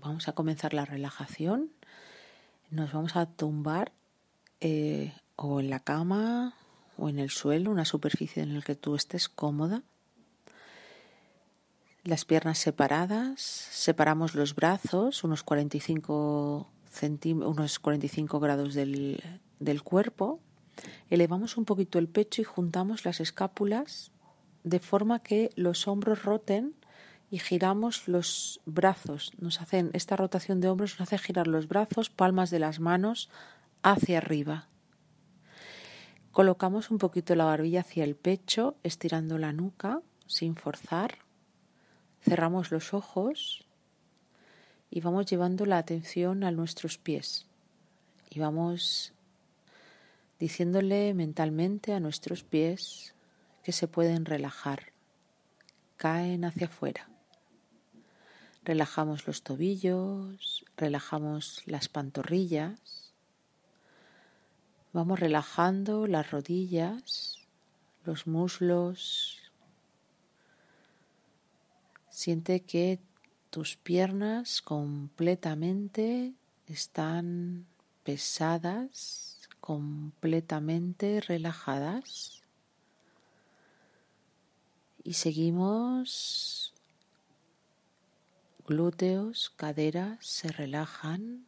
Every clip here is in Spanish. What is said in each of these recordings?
Vamos a comenzar la relajación. Nos vamos a tumbar eh, o en la cama o en el suelo, una superficie en la que tú estés cómoda. Las piernas separadas, separamos los brazos unos 45, centí- unos 45 grados del, del cuerpo, elevamos un poquito el pecho y juntamos las escápulas de forma que los hombros roten y giramos los brazos. Nos hacen esta rotación de hombros nos hace girar los brazos, palmas de las manos hacia arriba. Colocamos un poquito la barbilla hacia el pecho, estirando la nuca sin forzar. Cerramos los ojos y vamos llevando la atención a nuestros pies. Y vamos diciéndole mentalmente a nuestros pies que se pueden relajar. Caen hacia afuera. Relajamos los tobillos, relajamos las pantorrillas. Vamos relajando las rodillas, los muslos. Siente que tus piernas completamente están pesadas, completamente relajadas. Y seguimos glúteos, caderas se relajan.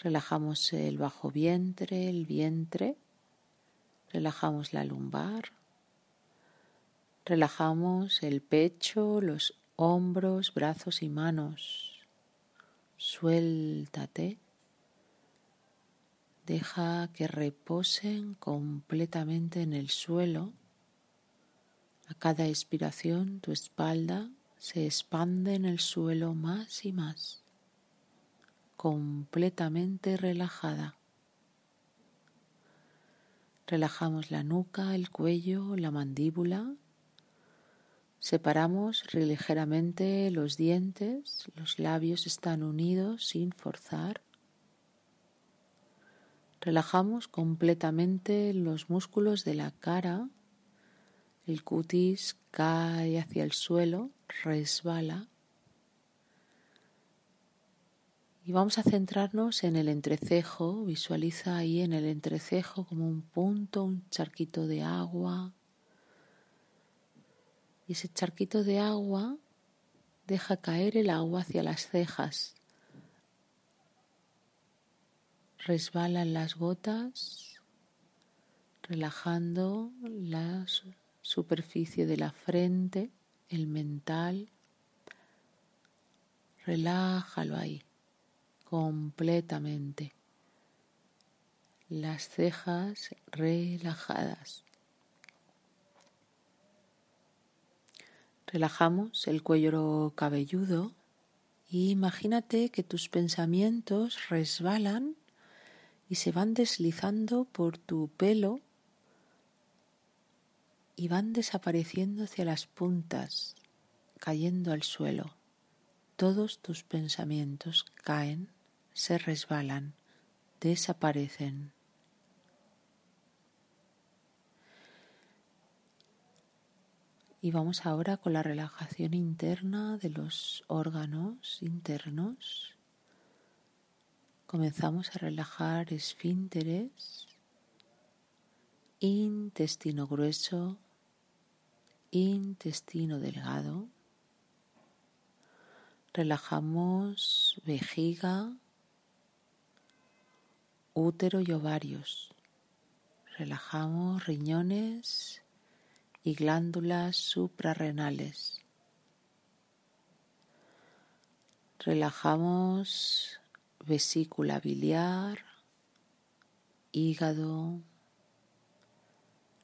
Relajamos el bajo vientre, el vientre. Relajamos la lumbar. Relajamos el pecho, los hombros, brazos y manos. Suéltate. Deja que reposen completamente en el suelo. A cada expiración tu espalda se expande en el suelo más y más, completamente relajada. Relajamos la nuca, el cuello, la mandíbula. Separamos ligeramente los dientes, los labios están unidos sin forzar. Relajamos completamente los músculos de la cara, el cutis cae hacia el suelo, resbala. Y vamos a centrarnos en el entrecejo. Visualiza ahí en el entrecejo como un punto, un charquito de agua. Y ese charquito de agua deja caer el agua hacia las cejas. Resbalan las gotas, relajando las superficie de la frente, el mental. Relájalo ahí completamente. Las cejas relajadas. Relajamos el cuello cabelludo y imagínate que tus pensamientos resbalan y se van deslizando por tu pelo y van desapareciendo hacia las puntas, cayendo al suelo. Todos tus pensamientos caen, se resbalan, desaparecen. Y vamos ahora con la relajación interna de los órganos internos. Comenzamos a relajar esfínteres, intestino grueso, intestino delgado. Relajamos vejiga, útero y ovarios. Relajamos riñones y glándulas suprarrenales. Relajamos vesícula biliar, hígado,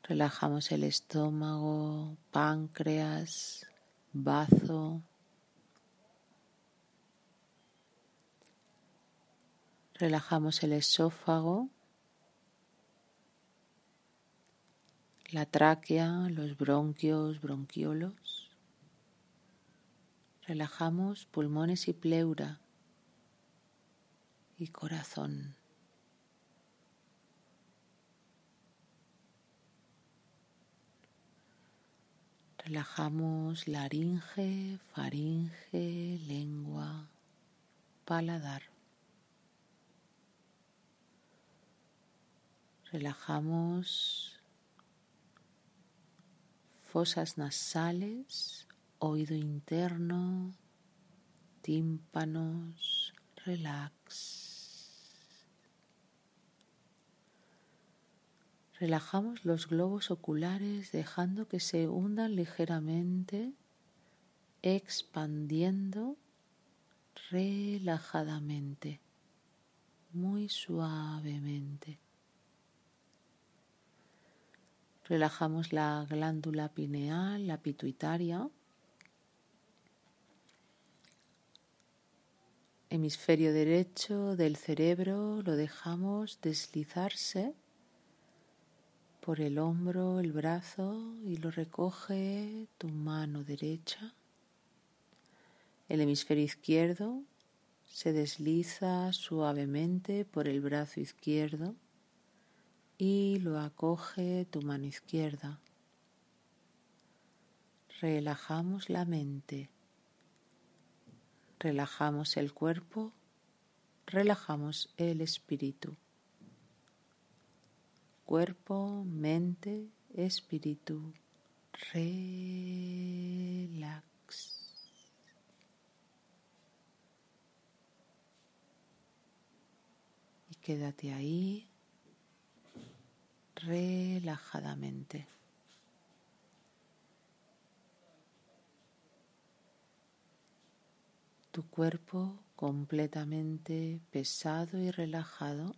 Relajamos el estómago, páncreas, bazo. Relajamos el esófago, la tráquea, los bronquios, bronquiolos. Relajamos pulmones y pleura y corazón. Relajamos laringe, faringe, lengua, paladar. Relajamos fosas nasales, oído interno, tímpanos, relax. Relajamos los globos oculares dejando que se hundan ligeramente, expandiendo relajadamente, muy suavemente. Relajamos la glándula pineal, la pituitaria, hemisferio derecho del cerebro, lo dejamos deslizarse por el hombro, el brazo y lo recoge tu mano derecha. El hemisferio izquierdo se desliza suavemente por el brazo izquierdo y lo acoge tu mano izquierda. Relajamos la mente, relajamos el cuerpo, relajamos el espíritu cuerpo, mente, espíritu. Relax. Y quédate ahí relajadamente. Tu cuerpo completamente pesado y relajado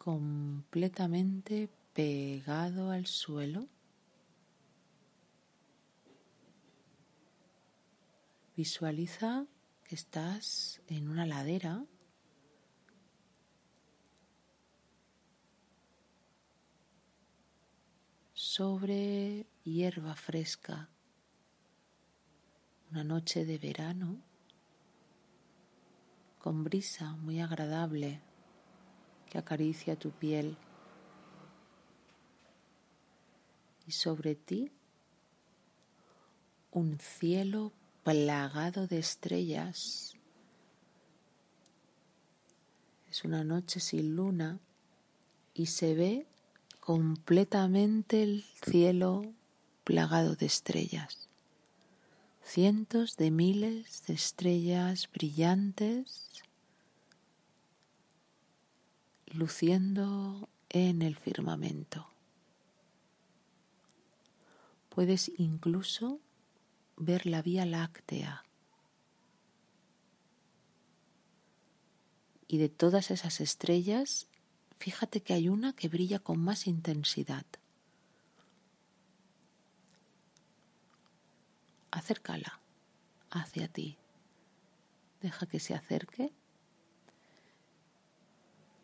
completamente pegado al suelo. Visualiza que estás en una ladera. Sobre hierba fresca, una noche de verano. Con brisa muy agradable que acaricia tu piel y sobre ti un cielo plagado de estrellas. Es una noche sin luna y se ve completamente el cielo plagado de estrellas. Cientos de miles de estrellas brillantes luciendo en el firmamento. Puedes incluso ver la Vía Láctea. Y de todas esas estrellas, fíjate que hay una que brilla con más intensidad. Acércala hacia ti. Deja que se acerque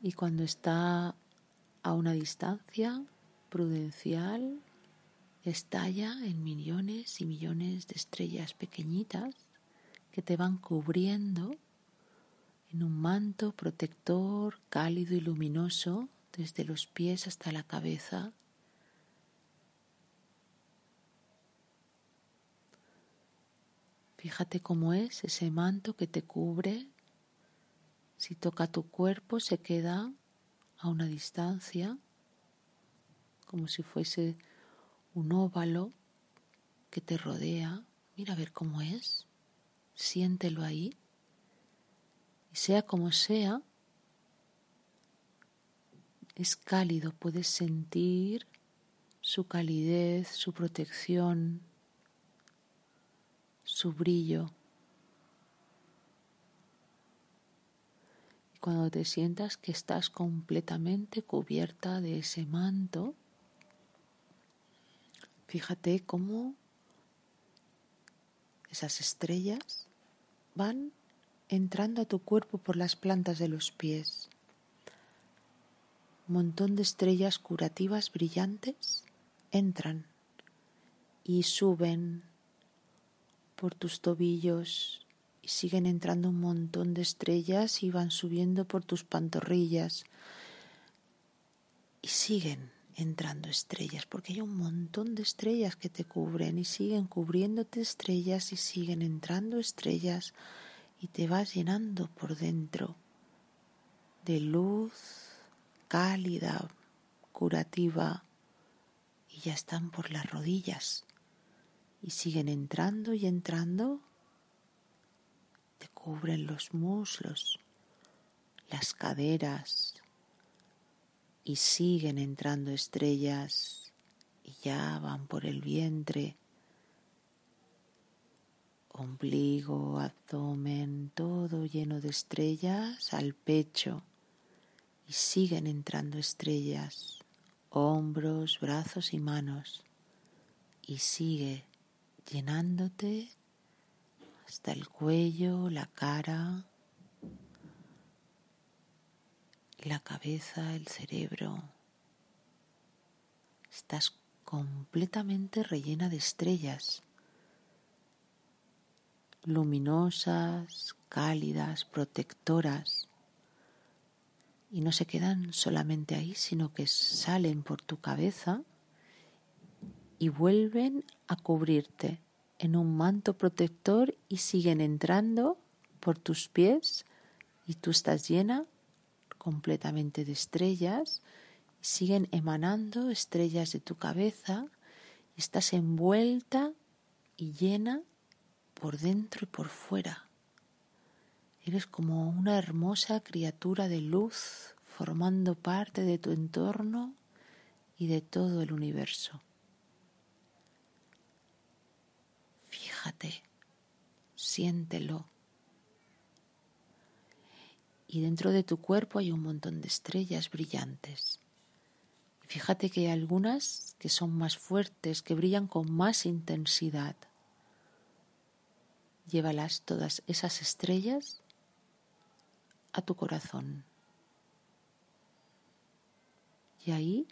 y cuando está a una distancia prudencial, estalla en millones y millones de estrellas pequeñitas que te van cubriendo en un manto protector cálido y luminoso desde los pies hasta la cabeza. Fíjate cómo es ese manto que te cubre si toca tu cuerpo se queda a una distancia, como si fuese un óvalo que te rodea. Mira a ver cómo es. Siéntelo ahí. Y sea como sea, es cálido, puedes sentir su calidez, su protección, su brillo. Cuando te sientas que estás completamente cubierta de ese manto, fíjate cómo esas estrellas, van entrando a tu cuerpo por las plantas de los pies. Un montón de estrellas curativas brillantes entran y suben por tus tobillos y siguen entrando un montón de estrellas y van subiendo por tus pantorrillas. Y siguen entrando estrellas, porque hay un montón de estrellas que te cubren y siguen cubriéndote estrellas y siguen entrando estrellas y te vas llenando por dentro de luz cálida, curativa y ya están por las rodillas. Y siguen entrando y entrando, te cubren los muslos, las caderas, y siguen entrando estrellas y ya van por el vientre, ombligo, abdomen, todo lleno de estrellas al pecho y siguen entrando estrellas, hombros, brazos y manos y sigue llenándote hasta el cuello, la cara, la cabeza, el cerebro. Estás completamente rellena de estrellas, luminosas, cálidas, protectoras. Y no se quedan solamente ahí, sino que salen por tu cabeza y vuelven a cubrirte en un manto protector y siguen entrando por tus pies y tú estás llena completamente de estrellas, siguen emanando estrellas de tu cabeza y estás envuelta y llena por dentro y por fuera. Eres como una hermosa criatura de luz formando parte de tu entorno y de todo el universo. Fíjate, siéntelo y dentro de tu cuerpo hay un montón de estrellas brillantes. fíjate que hay algunas que son más fuertes, que brillan con más intensidad. Llévalas todas esas estrellas a tu corazón. Y ahí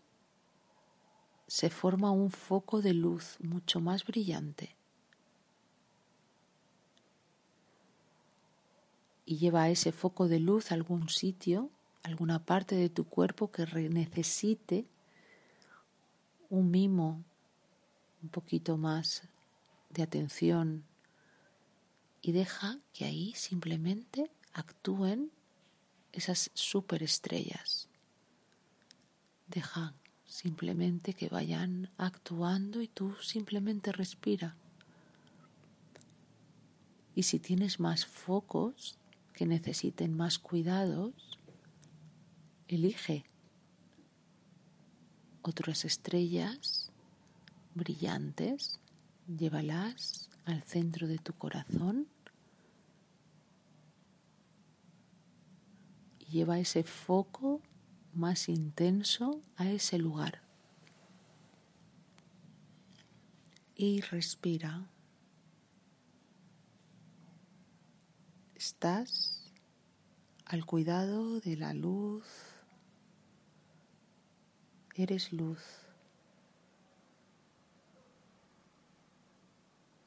se forma un foco de luz mucho más brillante. Y lleva ese foco de luz a algún sitio, alguna parte de tu cuerpo que necesite un mimo, un poquito más de atención y deja que ahí simplemente actúen esas superestrellas. Deja simplemente que vayan actuando y tú simplemente respira. Y si tienes más focos, que necesiten más cuidados, elige otras estrellas brillantes, llévalas al centro de tu corazón y lleva ese foco más intenso a ese lugar. Y respira. Estás al cuidado de la luz. Eres luz.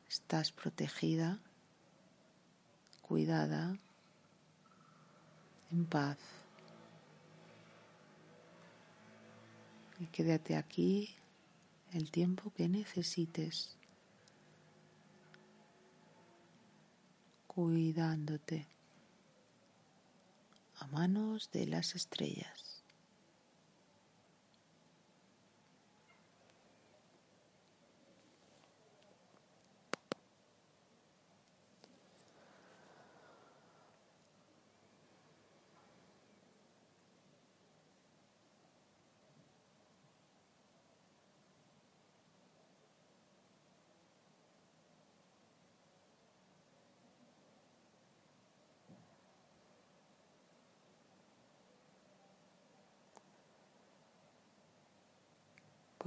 Estás protegida, cuidada, en paz. Y quédate aquí el tiempo que necesites. Cuidándote a manos de las estrellas.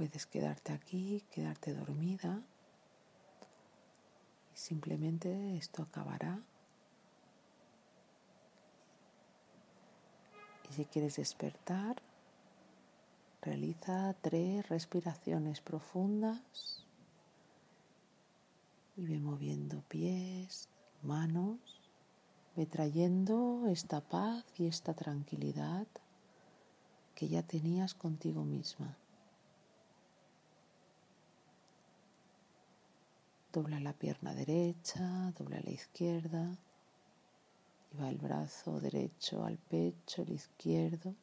Puedes quedarte aquí, quedarte dormida y Simplemente esto acabará. Y si quieres despertar, realiza tres respiraciones profundas y ve moviendo pies, manos, ve trayendo esta paz y esta tranquilidad que ya tenías contigo misma. Dobla la pierna derecha, dobla la izquierda. Y va el brazo derecho al pecho, el izquierdo.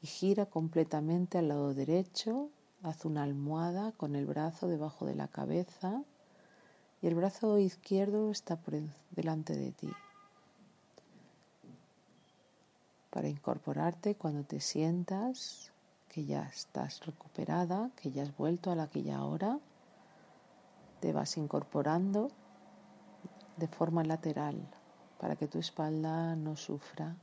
Y gira completamente al lado derecho. Haz una almohada con el brazo debajo de la cabeza. Y el brazo izquierdo está por delante de ti. Para incorporarte cuando te sientas que ya estás recuperada, que ya has vuelto a la que ya hora te vas incorporando de forma lateral para que tu espalda no sufra.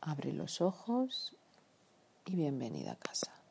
Abre los ojos y bienvenida a casa.